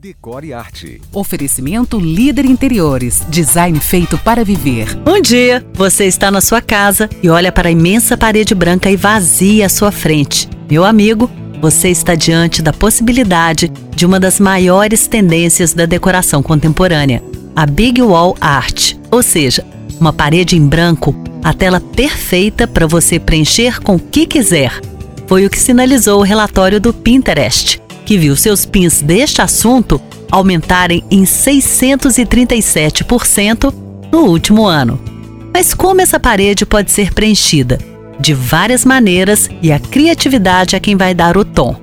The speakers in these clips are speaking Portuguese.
Decore Arte. Oferecimento Líder Interiores. Design feito para viver. Um dia, você está na sua casa e olha para a imensa parede branca e vazia à sua frente. Meu amigo, você está diante da possibilidade de uma das maiores tendências da decoração contemporânea, a Big Wall Art, ou seja, uma parede em branco, a tela perfeita para você preencher com o que quiser. Foi o que sinalizou o relatório do Pinterest que viu seus pins deste assunto aumentarem em 637% no último ano. Mas como essa parede pode ser preenchida? De várias maneiras e a criatividade é quem vai dar o tom.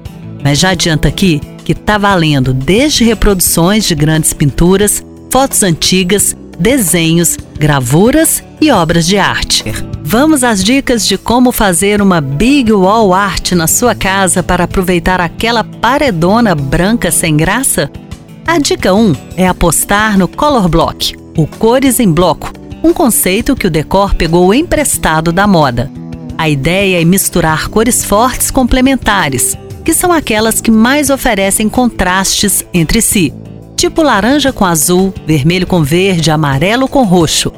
Mas já adianta aqui que está valendo desde reproduções de grandes pinturas, fotos antigas, desenhos, gravuras e obras de arte. Vamos às dicas de como fazer uma big wall art na sua casa para aproveitar aquela paredona branca sem graça? A dica 1 é apostar no color block, o cores em bloco, um conceito que o decor pegou emprestado da moda. A ideia é misturar cores fortes complementares, que são aquelas que mais oferecem contrastes entre si, tipo laranja com azul, vermelho com verde, amarelo com roxo.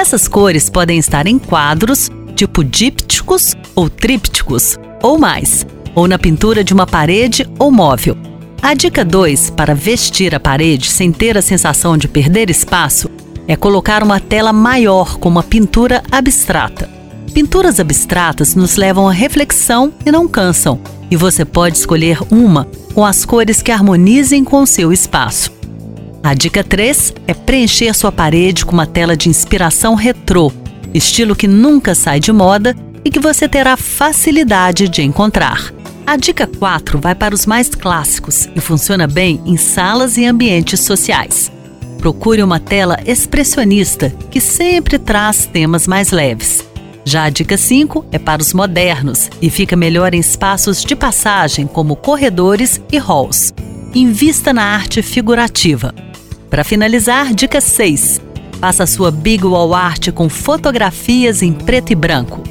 Essas cores podem estar em quadros, tipo dípticos ou trípticos, ou mais, ou na pintura de uma parede ou móvel. A dica 2 para vestir a parede sem ter a sensação de perder espaço é colocar uma tela maior com uma pintura abstrata. Pinturas abstratas nos levam à reflexão e não cansam, e você pode escolher uma com as cores que harmonizem com o seu espaço. A dica 3 é preencher sua parede com uma tela de inspiração retrô, estilo que nunca sai de moda e que você terá facilidade de encontrar. A dica 4 vai para os mais clássicos e funciona bem em salas e ambientes sociais. Procure uma tela expressionista que sempre traz temas mais leves. Já a dica 5 é para os modernos e fica melhor em espaços de passagem como corredores e halls. Invista na arte figurativa. Para finalizar, dica 6. Faça sua Big Wall Art com fotografias em preto e branco.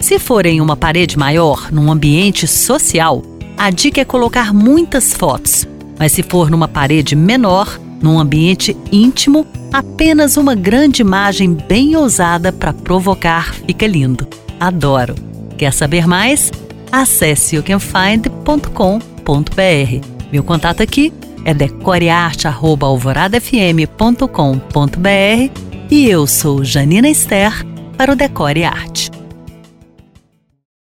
Se for em uma parede maior, num ambiente social, a dica é colocar muitas fotos. Mas se for numa parede menor, num ambiente íntimo, apenas uma grande imagem bem ousada para provocar fica lindo. Adoro! Quer saber mais? Acesse youcanfind.com.br. Meu contato aqui é decorearte.alvoradafm.com.br e eu sou Janina Esther para o Decore Arte.